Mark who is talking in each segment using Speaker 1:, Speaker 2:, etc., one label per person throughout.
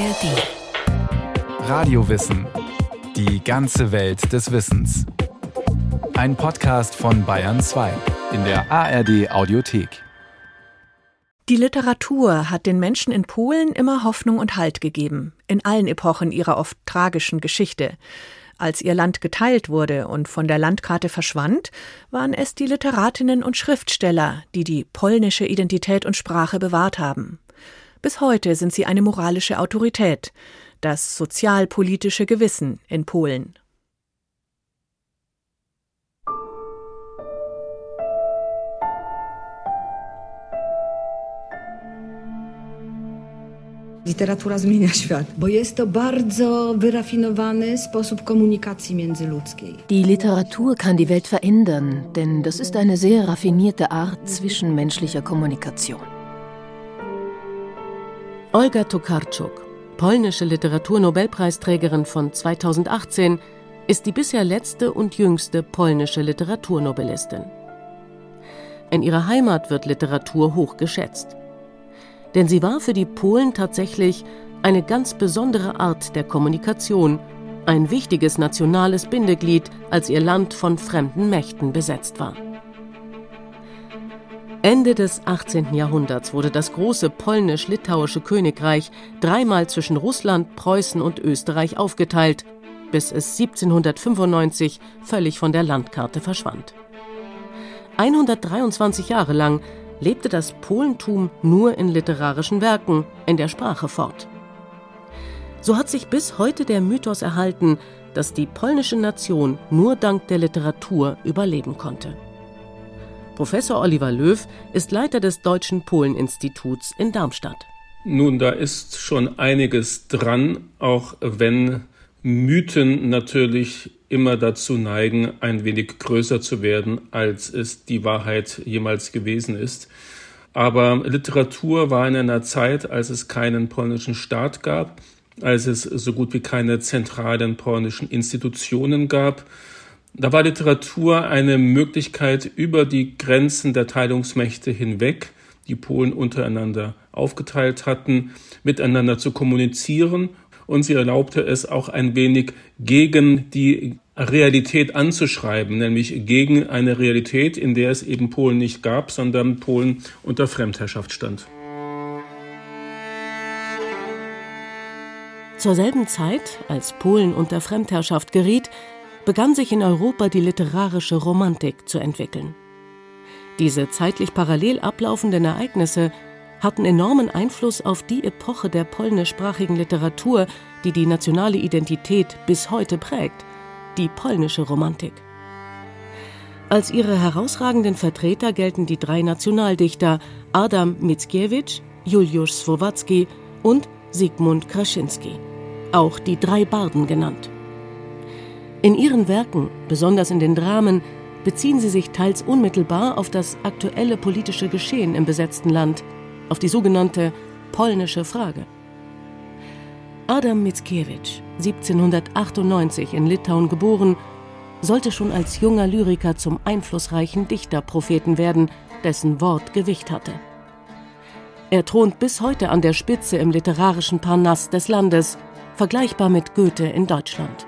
Speaker 1: ARD. Radiowissen. Die ganze Welt des Wissens. Ein Podcast von Bayern 2 in der ARD Audiothek.
Speaker 2: Die Literatur hat den Menschen in Polen immer Hoffnung und Halt gegeben, in allen Epochen ihrer oft tragischen Geschichte. Als ihr Land geteilt wurde und von der Landkarte verschwand, waren es die Literatinnen und Schriftsteller, die die polnische Identität und Sprache bewahrt haben. Bis heute sind sie eine moralische Autorität, das sozialpolitische Gewissen in Polen.
Speaker 3: Literatura zmienia świat, bo jest to bardzo wyrafinowany sposób komunikacji międzyludzkiej.
Speaker 4: Die Literatur kann die Welt verändern, denn das ist eine sehr raffinierte Art zwischenmenschlicher Kommunikation.
Speaker 5: Olga Tokarczuk, polnische Literaturnobelpreisträgerin von 2018, ist die bisher letzte und jüngste polnische Literaturnobellistin. In ihrer Heimat wird Literatur hoch geschätzt. Denn sie war für die Polen tatsächlich eine ganz besondere Art der Kommunikation, ein wichtiges nationales Bindeglied, als ihr Land von fremden Mächten besetzt war. Ende des 18. Jahrhunderts wurde das große polnisch-litauische Königreich dreimal zwischen Russland, Preußen und Österreich aufgeteilt, bis es 1795 völlig von der Landkarte verschwand. 123 Jahre lang lebte das Polentum nur in literarischen Werken, in der Sprache fort. So hat sich bis heute der Mythos erhalten, dass die polnische Nation nur dank der Literatur überleben konnte. Professor Oliver Löw ist Leiter des Deutschen Polen-Instituts in Darmstadt.
Speaker 6: Nun, da ist schon einiges dran, auch wenn Mythen natürlich immer dazu neigen, ein wenig größer zu werden, als es die Wahrheit jemals gewesen ist. Aber Literatur war in einer Zeit, als es keinen polnischen Staat gab, als es so gut wie keine zentralen polnischen Institutionen gab, da war Literatur eine Möglichkeit, über die Grenzen der Teilungsmächte hinweg, die Polen untereinander aufgeteilt hatten, miteinander zu kommunizieren und sie erlaubte es auch ein wenig gegen die Realität anzuschreiben, nämlich gegen eine Realität, in der es eben Polen nicht gab, sondern Polen unter Fremdherrschaft stand.
Speaker 5: Zur selben Zeit, als Polen unter Fremdherrschaft geriet, begann sich in Europa die literarische Romantik zu entwickeln. Diese zeitlich parallel ablaufenden Ereignisse hatten enormen Einfluss auf die Epoche der polnischsprachigen Literatur, die die nationale Identität bis heute prägt, die polnische Romantik. Als ihre herausragenden Vertreter gelten die drei Nationaldichter Adam Mickiewicz, Juliusz Słowacki und Sigmund Krasinski, auch die drei Barden genannt. In ihren Werken, besonders in den Dramen, beziehen sie sich teils unmittelbar auf das aktuelle politische Geschehen im besetzten Land, auf die sogenannte polnische Frage. Adam Mickiewicz, 1798 in Litauen geboren, sollte schon als junger Lyriker zum einflussreichen Dichterpropheten werden, dessen Wort Gewicht hatte. Er thront bis heute an der Spitze im literarischen Parnass des Landes, vergleichbar mit Goethe in Deutschland.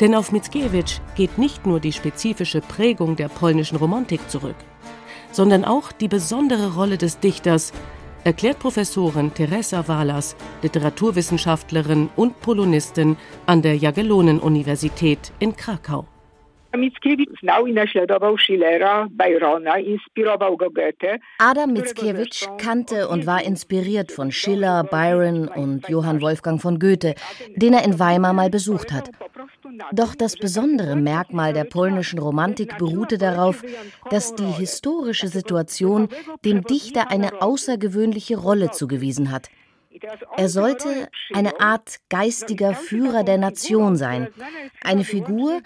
Speaker 5: Denn auf Mickiewicz geht nicht nur die spezifische Prägung der polnischen Romantik zurück, sondern auch die besondere Rolle des Dichters, erklärt Professorin Teresa Walas, Literaturwissenschaftlerin und Polonistin an der Jagiellonen-Universität in Krakau.
Speaker 7: Mickiewicz znał i naśladował Schillera, Byrona, inspirował go Goethe.
Speaker 4: Adam Mickiewicz kannte und war inspiriert von Schiller, Byron und Johann Wolfgang von Goethe, den er in Weimar mal besucht hat. Doch das besondere Merkmal der polnischen Romantik beruhte darauf, dass die historische Situation dem Dichter eine außergewöhnliche Rolle zugewiesen hat. Er sollte eine Art geistiger Führer der Nation sein, eine Figur,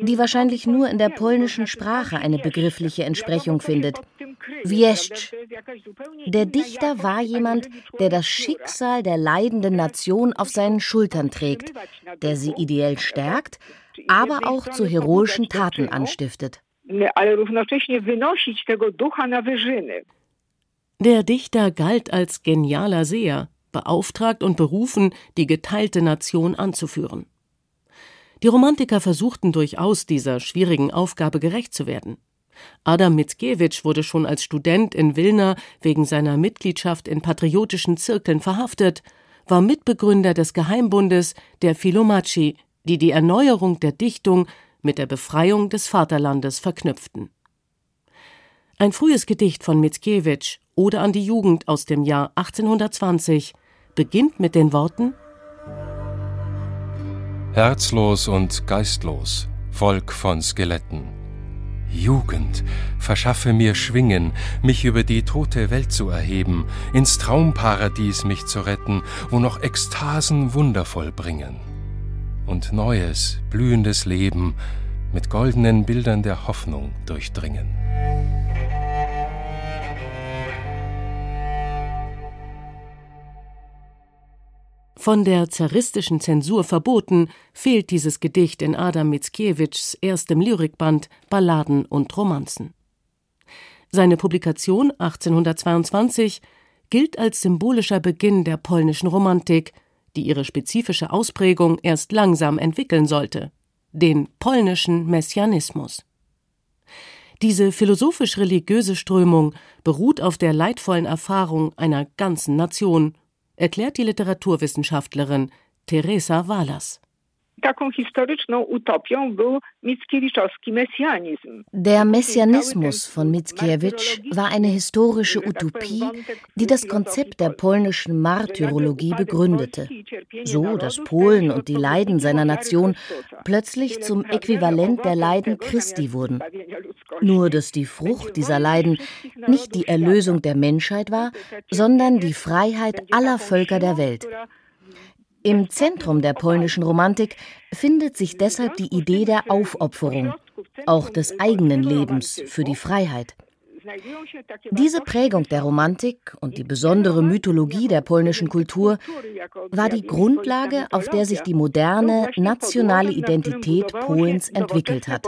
Speaker 4: die wahrscheinlich nur in der polnischen Sprache eine begriffliche Entsprechung findet. Wieszcz. Der Dichter war jemand, der das Schicksal der leidenden Nation auf seinen Schultern trägt, der sie ideell stärkt, aber auch zu heroischen Taten anstiftet.
Speaker 5: Der Dichter galt als genialer Seher beauftragt und berufen, die geteilte Nation anzuführen. Die Romantiker versuchten durchaus, dieser schwierigen Aufgabe gerecht zu werden. Adam Mickiewicz wurde schon als Student in Wilna wegen seiner Mitgliedschaft in patriotischen Zirkeln verhaftet, war Mitbegründer des Geheimbundes der Philomaci, die die Erneuerung der Dichtung mit der Befreiung des Vaterlandes verknüpften. Ein frühes Gedicht von Mickiewicz, Ode an die Jugend aus dem Jahr 1820, beginnt mit den Worten
Speaker 8: Herzlos und geistlos, Volk von Skeletten. Jugend, verschaffe mir Schwingen, mich über die tote Welt zu erheben, ins Traumparadies mich zu retten, wo noch Ekstasen wundervoll bringen. Und neues, blühendes Leben mit goldenen Bildern der Hoffnung durchdringen.
Speaker 5: Von der zaristischen Zensur verboten, fehlt dieses Gedicht in Adam Mickiewicz erstem Lyrikband Balladen und Romanzen. Seine Publikation 1822 gilt als symbolischer Beginn der polnischen Romantik, die ihre spezifische Ausprägung erst langsam entwickeln sollte, den polnischen Messianismus. Diese philosophisch-religiöse Strömung beruht auf der leidvollen Erfahrung einer ganzen Nation erklärt die Literaturwissenschaftlerin Teresa Walas.
Speaker 4: Der Messianismus von Mickiewicz war eine historische Utopie, die das Konzept der polnischen Martyrologie begründete, so dass Polen und die Leiden seiner Nation plötzlich zum Äquivalent der Leiden Christi wurden. Nur dass die Frucht dieser Leiden nicht die Erlösung der Menschheit war, sondern die Freiheit aller Völker der Welt. Im Zentrum der polnischen Romantik findet sich deshalb die Idee der Aufopferung, auch des eigenen Lebens für die Freiheit. Diese Prägung der Romantik und die besondere Mythologie der polnischen Kultur war die Grundlage, auf der sich die moderne nationale Identität Polens entwickelt hat.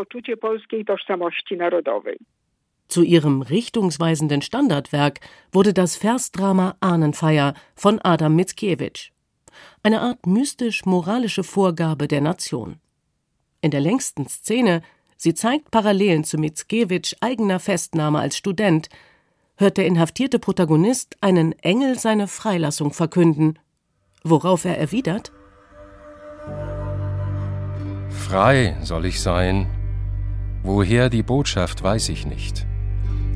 Speaker 5: Zu ihrem richtungsweisenden Standardwerk wurde das Versdrama Ahnenfeier von Adam Mickiewicz eine Art mystisch-moralische Vorgabe der Nation. In der längsten Szene, sie zeigt Parallelen zu Mickiewicz eigener Festnahme als Student, hört der inhaftierte Protagonist einen Engel seine Freilassung verkünden, worauf er erwidert
Speaker 8: Frei soll ich sein. Woher die Botschaft, weiß ich nicht.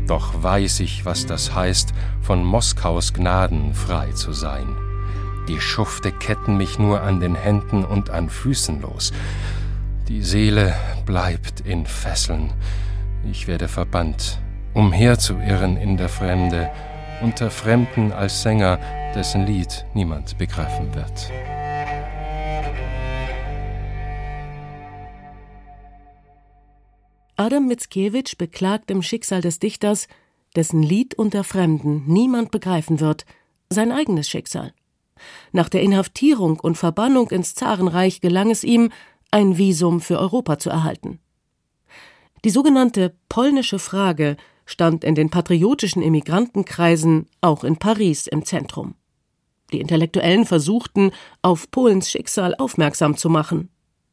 Speaker 8: Doch weiß ich, was das heißt, von Moskaus Gnaden frei zu sein. Die Schufte ketten mich nur an den Händen und an Füßen los. Die Seele bleibt in Fesseln. Ich werde verbannt, umherzuirren in der Fremde, unter Fremden als Sänger, dessen Lied niemand begreifen wird.
Speaker 5: Adam Mickiewicz beklagt im Schicksal des Dichters, dessen Lied unter Fremden niemand begreifen wird, sein eigenes Schicksal. Nach der Inhaftierung und Verbannung ins Zarenreich gelang es ihm, ein Visum für Europa zu erhalten. Die sogenannte polnische Frage stand in den patriotischen Immigrantenkreisen auch in Paris im Zentrum. Die Intellektuellen versuchten, auf Polens Schicksal aufmerksam zu machen.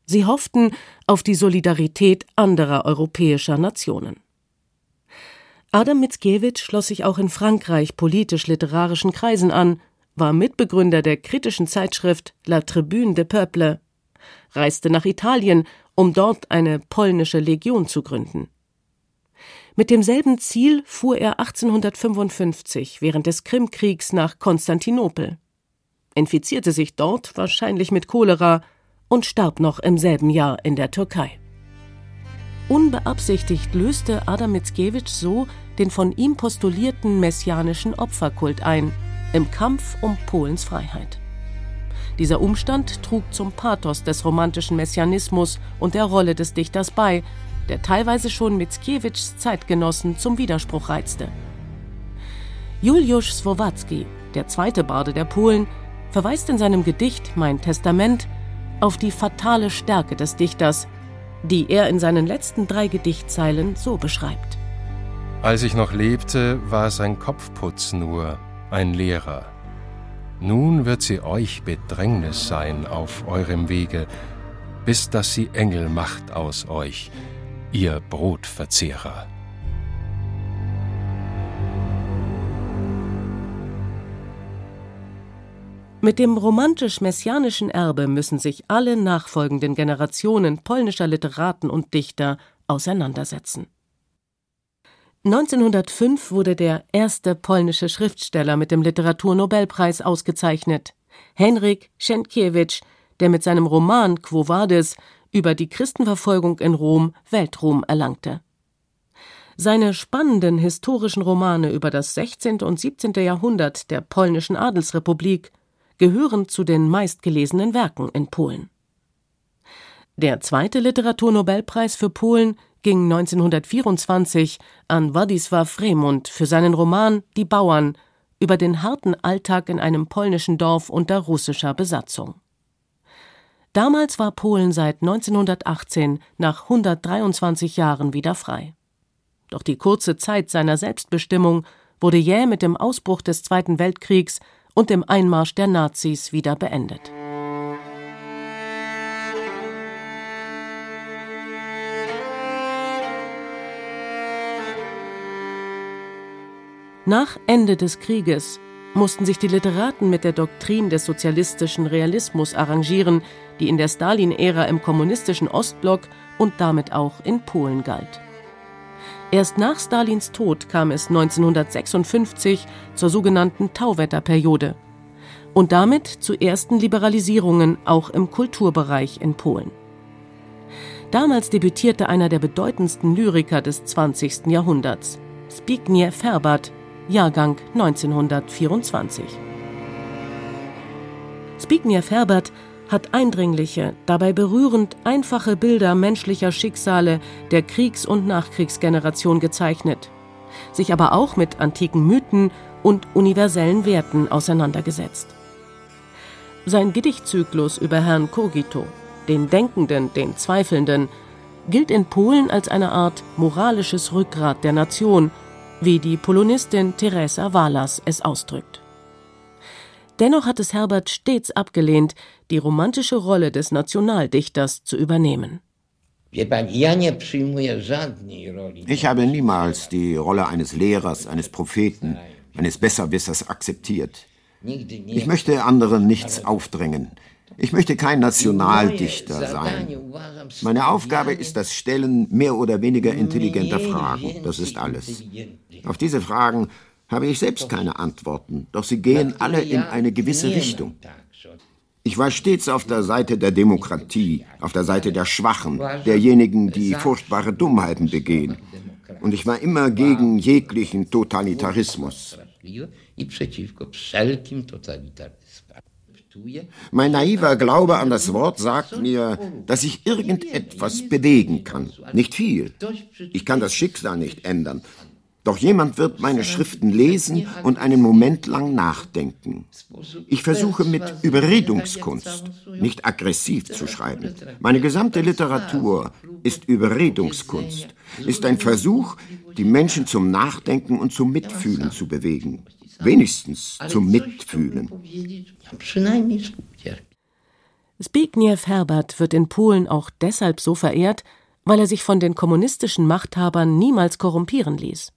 Speaker 5: Sie hofften auf die Solidarität anderer europäischer Nationen. Adam Mickiewicz schloss sich auch in Frankreich politisch-literarischen Kreisen an, war Mitbegründer der kritischen Zeitschrift La Tribune de Peuple, reiste nach Italien, um dort eine polnische Legion zu gründen. Mit demselben Ziel fuhr er 1855 während des Krimkriegs nach Konstantinopel, infizierte sich dort wahrscheinlich mit Cholera und starb noch im selben Jahr in der Türkei. Unbeabsichtigt löste Adam Mickiewicz so den von ihm postulierten messianischen Opferkult ein – im Kampf um Polens Freiheit. Dieser Umstand trug zum Pathos des romantischen Messianismus und der Rolle des Dichters bei, der teilweise schon Mickiewicz Zeitgenossen zum Widerspruch reizte. Juliusz Słowacki, der zweite Barde der Polen, verweist in seinem Gedicht Mein Testament auf die fatale Stärke des Dichters, die er in seinen letzten drei Gedichtzeilen so beschreibt.
Speaker 8: Als ich noch lebte, war sein Kopfputz nur, ein Lehrer. Nun wird sie euch Bedrängnis sein auf eurem Wege, bis dass sie Engel macht aus euch, ihr Brotverzehrer.
Speaker 5: Mit dem romantisch-messianischen Erbe müssen sich alle nachfolgenden Generationen polnischer Literaten und Dichter auseinandersetzen. 1905 wurde der erste polnische Schriftsteller mit dem Literaturnobelpreis ausgezeichnet, Henryk Sienkiewicz, der mit seinem Roman Quo Vadis über die Christenverfolgung in Rom Weltruhm erlangte. Seine spannenden historischen Romane über das 16. und 17. Jahrhundert der polnischen Adelsrepublik gehören zu den meistgelesenen Werken in Polen. Der zweite Literaturnobelpreis für Polen ging 1924 an Władysław Fremund für seinen Roman Die Bauern über den harten Alltag in einem polnischen Dorf unter russischer Besatzung. Damals war Polen seit 1918 nach 123 Jahren wieder frei. Doch die kurze Zeit seiner Selbstbestimmung wurde jäh mit dem Ausbruch des Zweiten Weltkriegs und dem Einmarsch der Nazis wieder beendet. Nach Ende des Krieges mussten sich die Literaten mit der Doktrin des sozialistischen Realismus arrangieren, die in der Stalin-Ära im kommunistischen Ostblock und damit auch in Polen galt. Erst nach Stalins Tod kam es 1956 zur sogenannten Tauwetterperiode und damit zu ersten Liberalisierungen auch im Kulturbereich in Polen. Damals debütierte einer der bedeutendsten Lyriker des 20. Jahrhunderts, Zbigniew Herbert, Jahrgang 1924. Zbigniew Herbert hat eindringliche, dabei berührend einfache Bilder menschlicher Schicksale der Kriegs- und Nachkriegsgeneration gezeichnet, sich aber auch mit antiken Mythen und universellen Werten auseinandergesetzt. Sein Gedichtzyklus über Herrn Kogito, den Denkenden, den Zweifelnden, gilt in Polen als eine Art moralisches Rückgrat der Nation, wie die Polonistin Teresa Walas es ausdrückt. Dennoch hat es Herbert stets abgelehnt, die romantische Rolle des Nationaldichters zu übernehmen.
Speaker 9: Ich habe niemals die Rolle eines Lehrers, eines Propheten, eines Besserwissers akzeptiert. Ich möchte anderen nichts aufdrängen. Ich möchte kein Nationaldichter sein. Meine Aufgabe ist das Stellen mehr oder weniger intelligenter Fragen. Das ist alles. Auf diese Fragen habe ich selbst keine Antworten, doch sie gehen alle in eine gewisse Richtung. Ich war stets auf der Seite der Demokratie, auf der Seite der Schwachen, derjenigen, die furchtbare Dummheiten begehen. Und ich war immer gegen jeglichen Totalitarismus. Mein naiver Glaube an das Wort sagt mir, dass ich irgendetwas bewegen kann. Nicht viel. Ich kann das Schicksal nicht ändern, doch jemand wird meine Schriften lesen und einen Moment lang nachdenken. Ich versuche mit Überredungskunst, nicht aggressiv zu schreiben. Meine gesamte Literatur ist Überredungskunst, ist ein Versuch, die Menschen zum Nachdenken und zum Mitfühlen zu bewegen. Wenigstens zum Mitfühlen.
Speaker 5: Zbigniew Herbert wird in Polen auch deshalb so verehrt, weil er sich von den kommunistischen Machthabern niemals korrumpieren ließ.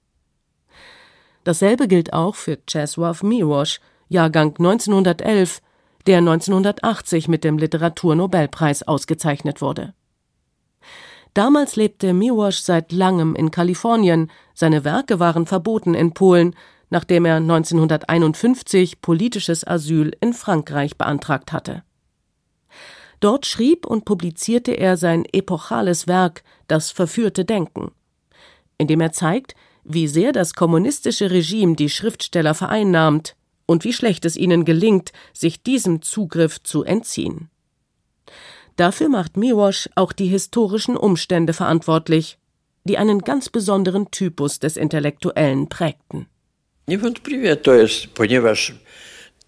Speaker 5: Dasselbe gilt auch für Czesław Miłosz, Jahrgang 1911, der 1980 mit dem Literaturnobelpreis ausgezeichnet wurde. Damals lebte Miłosz seit langem in Kalifornien, seine Werke waren verboten in Polen, nachdem er 1951 politisches Asyl in Frankreich beantragt hatte. Dort schrieb und publizierte er sein epochales Werk Das verführte Denken, in dem er zeigt, wie sehr das kommunistische Regime die Schriftsteller vereinnahmt und wie schlecht es ihnen gelingt, sich diesem Zugriff zu entziehen. Dafür macht Miłosz auch die historischen Umstände verantwortlich, die einen ganz besonderen Typus des Intellektuellen prägten.
Speaker 10: Niewątpliwie to jest, ponieważ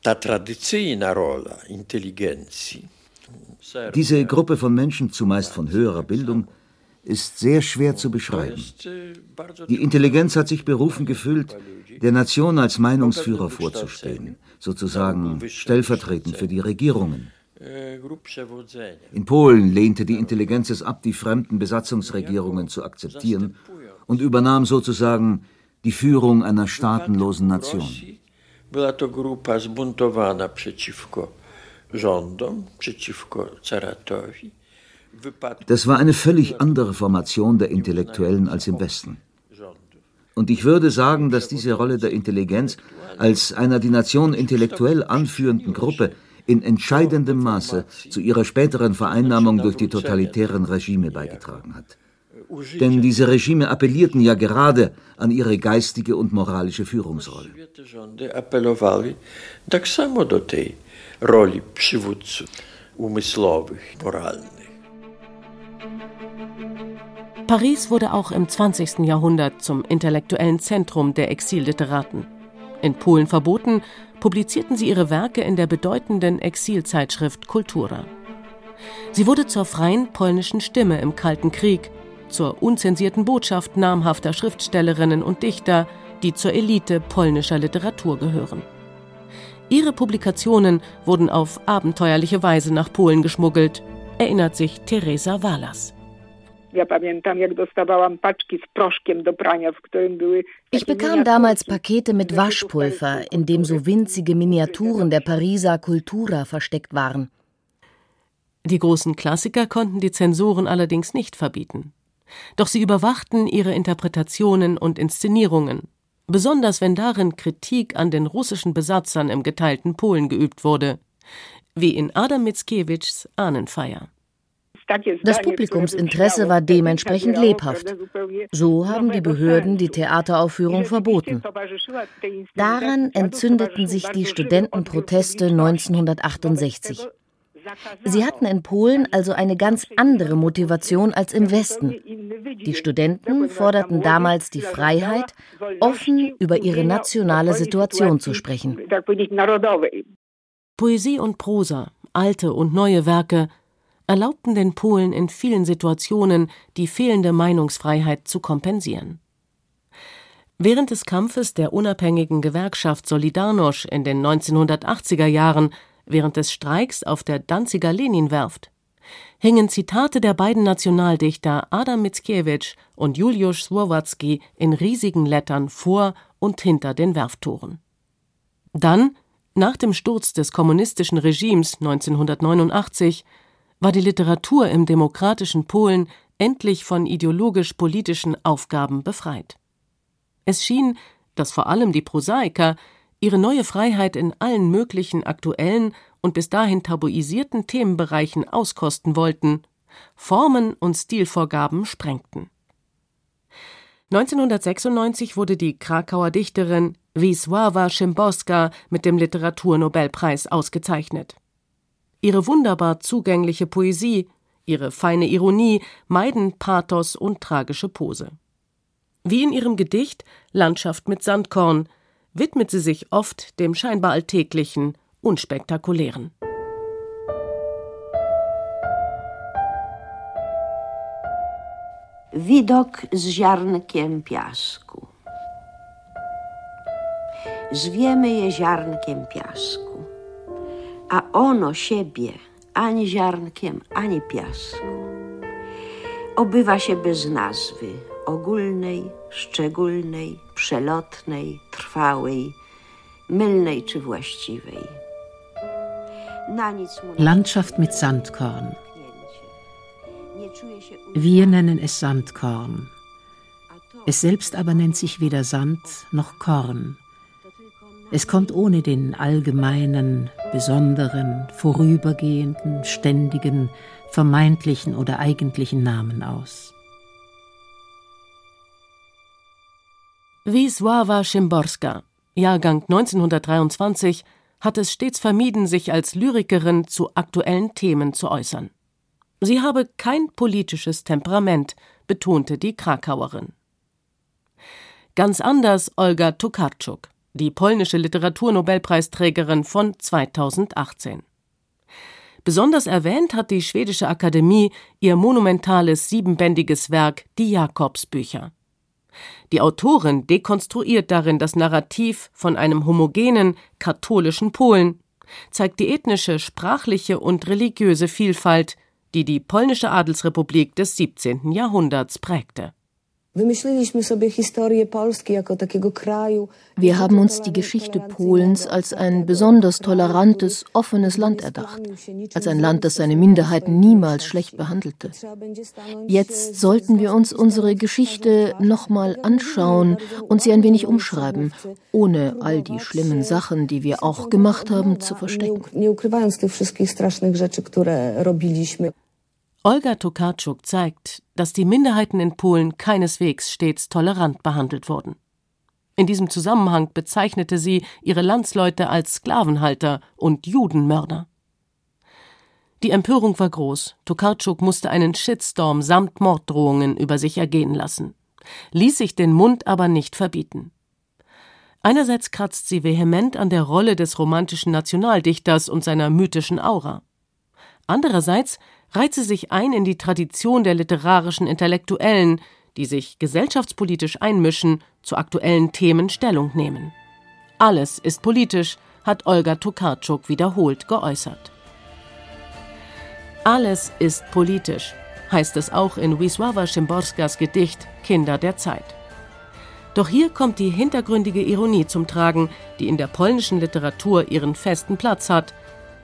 Speaker 10: ta tradycyjna rola inteligencji.
Speaker 11: Diese Gruppe von Menschen, zumeist von höherer Bildung, ist sehr schwer zu beschreiben. Die Intelligenz hat sich berufen gefühlt, der Nation als Meinungsführer vorzustehen, sozusagen stellvertretend für die Regierungen. In Polen lehnte die Intelligenz es ab, die fremden Besatzungsregierungen zu akzeptieren und übernahm sozusagen die Führung einer staatenlosen Nation. Była to grupa zbuntowana przeciwko rządom, przeciwko caratowi. Das war eine völlig andere Formation der Intellektuellen als im Westen. Und ich würde sagen, dass diese Rolle der Intelligenz als einer die Nation intellektuell anführenden Gruppe in entscheidendem Maße zu ihrer späteren Vereinnahmung durch die totalitären Regime beigetragen hat. Denn diese Regime appellierten ja gerade an ihre geistige und moralische Führungsrolle. umysłowych, moralnych.
Speaker 5: Paris wurde auch im 20. Jahrhundert zum intellektuellen Zentrum der Exilliteraten. In Polen verboten, publizierten sie ihre Werke in der bedeutenden Exilzeitschrift Kultura. Sie wurde zur freien polnischen Stimme im Kalten Krieg, zur unzensierten Botschaft namhafter Schriftstellerinnen und Dichter, die zur Elite polnischer Literatur gehören. Ihre Publikationen wurden auf abenteuerliche Weise nach Polen geschmuggelt, erinnert sich Teresa Walas.
Speaker 4: Ich bekam damals Pakete mit Waschpulver, in dem so winzige Miniaturen der Pariser Kultura versteckt waren.
Speaker 5: Die großen Klassiker konnten die Zensoren allerdings nicht verbieten. Doch sie überwachten ihre Interpretationen und Inszenierungen, besonders wenn darin Kritik an den russischen Besatzern im geteilten Polen geübt wurde, wie in Adam Mickiewiczs Ahnenfeier.
Speaker 4: Das Publikumsinteresse war dementsprechend lebhaft. So haben die Behörden die Theateraufführung verboten. Daran entzündeten sich die Studentenproteste 1968. Sie hatten in Polen also eine ganz andere Motivation als im Westen. Die Studenten forderten damals die Freiheit, offen über ihre nationale Situation zu sprechen.
Speaker 5: Poesie und Prosa, alte und neue Werke, erlaubten den Polen in vielen Situationen die fehlende Meinungsfreiheit zu kompensieren. Während des Kampfes der unabhängigen Gewerkschaft Solidarność in den 1980er Jahren, während des Streiks auf der Danziger Leninwerft, hingen Zitate der beiden Nationaldichter Adam Mickiewicz und Juliusz Słowacki in riesigen Lettern vor und hinter den Werfttoren. Dann, nach dem Sturz des kommunistischen Regimes 1989, war die Literatur im demokratischen Polen endlich von ideologisch-politischen Aufgaben befreit. Es schien, dass vor allem die Prosaiker ihre neue Freiheit in allen möglichen aktuellen und bis dahin tabuisierten Themenbereichen auskosten wollten, Formen und Stilvorgaben sprengten. 1996 wurde die Krakauer Dichterin Wisława Szymborska mit dem Literaturnobelpreis ausgezeichnet. Ihre wunderbar zugängliche Poesie, ihre feine Ironie meiden Pathos und tragische Pose. Wie in ihrem Gedicht Landschaft mit Sandkorn widmet sie sich oft dem scheinbar Alltäglichen, Unspektakulären.
Speaker 12: Widok z ziarnkiem piasku. Zwiemy je ziarnkiem piasku a ono siebie ani ziarnkiem, ani piasku. Obywa się bez nazwy ogólnej, szczególnej, przelotnej, trwałej, mylnej czy właściwej.
Speaker 13: Landschaft mit Sandkorn. Wir nennen es Sandkorn. Es selbst aber nennt sich weder Sand noch Korn. Es kommt ohne den allgemeinen, besonderen, vorübergehenden, ständigen, vermeintlichen oder eigentlichen Namen aus.
Speaker 5: Wisława Szymborska, Jahrgang 1923, hat es stets vermieden, sich als Lyrikerin zu aktuellen Themen zu äußern. Sie habe kein politisches Temperament, betonte die Krakauerin. Ganz anders Olga Tokarczuk die polnische Literaturnobelpreisträgerin von 2018. Besonders erwähnt hat die Schwedische Akademie ihr monumentales siebenbändiges Werk Die Jakobsbücher. Die Autorin dekonstruiert darin das Narrativ von einem homogenen, katholischen Polen, zeigt die ethnische, sprachliche und religiöse Vielfalt, die die polnische Adelsrepublik des 17. Jahrhunderts prägte.
Speaker 14: Wir haben uns die Geschichte Polens als ein besonders tolerantes, offenes Land erdacht, als ein Land, das seine Minderheiten niemals schlecht behandelte. Jetzt sollten wir uns unsere Geschichte nochmal anschauen und sie ein wenig umschreiben, ohne all die schlimmen Sachen, die wir auch gemacht haben, zu verstecken.
Speaker 5: Olga Tokarczuk zeigt, dass die Minderheiten in Polen keineswegs stets tolerant behandelt wurden. In diesem Zusammenhang bezeichnete sie ihre Landsleute als Sklavenhalter und Judenmörder. Die Empörung war groß. Tokarczuk musste einen Shitstorm samt Morddrohungen über sich ergehen lassen, ließ sich den Mund aber nicht verbieten. Einerseits kratzt sie vehement an der Rolle des romantischen Nationaldichters und seiner mythischen Aura. Andererseits reiht sie sich ein in die Tradition der literarischen Intellektuellen, die sich gesellschaftspolitisch einmischen, zu aktuellen Themen Stellung nehmen. Alles ist politisch, hat Olga Tokarczuk wiederholt geäußert. Alles ist politisch, heißt es auch in Wisława Szymborskas Gedicht Kinder der Zeit. Doch hier kommt die hintergründige Ironie zum Tragen, die in der polnischen Literatur ihren festen Platz hat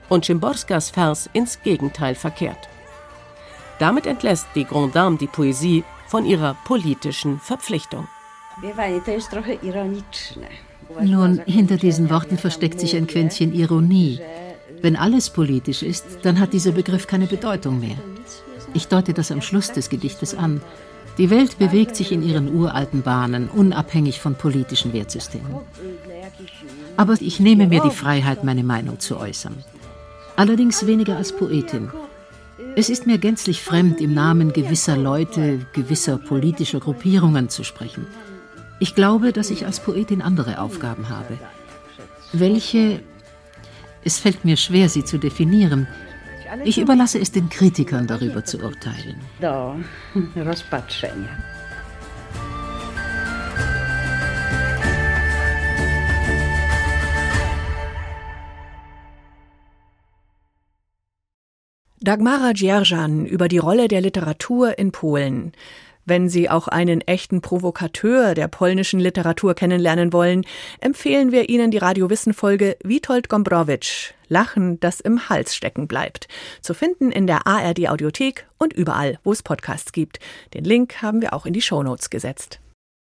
Speaker 5: und Szymborskas Vers ins Gegenteil verkehrt. Damit entlässt die Grand Dame die Poesie von ihrer politischen Verpflichtung.
Speaker 13: Nun, hinter diesen Worten versteckt sich ein Quäntchen Ironie. Wenn alles politisch ist, dann hat dieser Begriff keine Bedeutung mehr. Ich deute das am Schluss des Gedichtes an. Die Welt bewegt sich in ihren uralten Bahnen, unabhängig von politischen Wertsystemen. Aber ich nehme mir die Freiheit, meine Meinung zu äußern. Allerdings weniger als Poetin. Es ist mir gänzlich fremd, im Namen gewisser Leute, gewisser politischer Gruppierungen zu sprechen. Ich glaube, dass ich als Poetin andere Aufgaben habe. Welche? Es fällt mir schwer, sie zu definieren. Ich überlasse es den Kritikern darüber zu urteilen.
Speaker 2: Dagmara Dzierżan über die Rolle der Literatur in Polen. Wenn Sie auch einen echten Provokateur der polnischen Literatur kennenlernen wollen, empfehlen wir Ihnen die Radiowissen-Folge Witold Gombrowicz, Lachen, das im Hals stecken bleibt. Zu finden in der ARD Audiothek und überall, wo es Podcasts gibt. Den Link haben wir auch in die Shownotes gesetzt.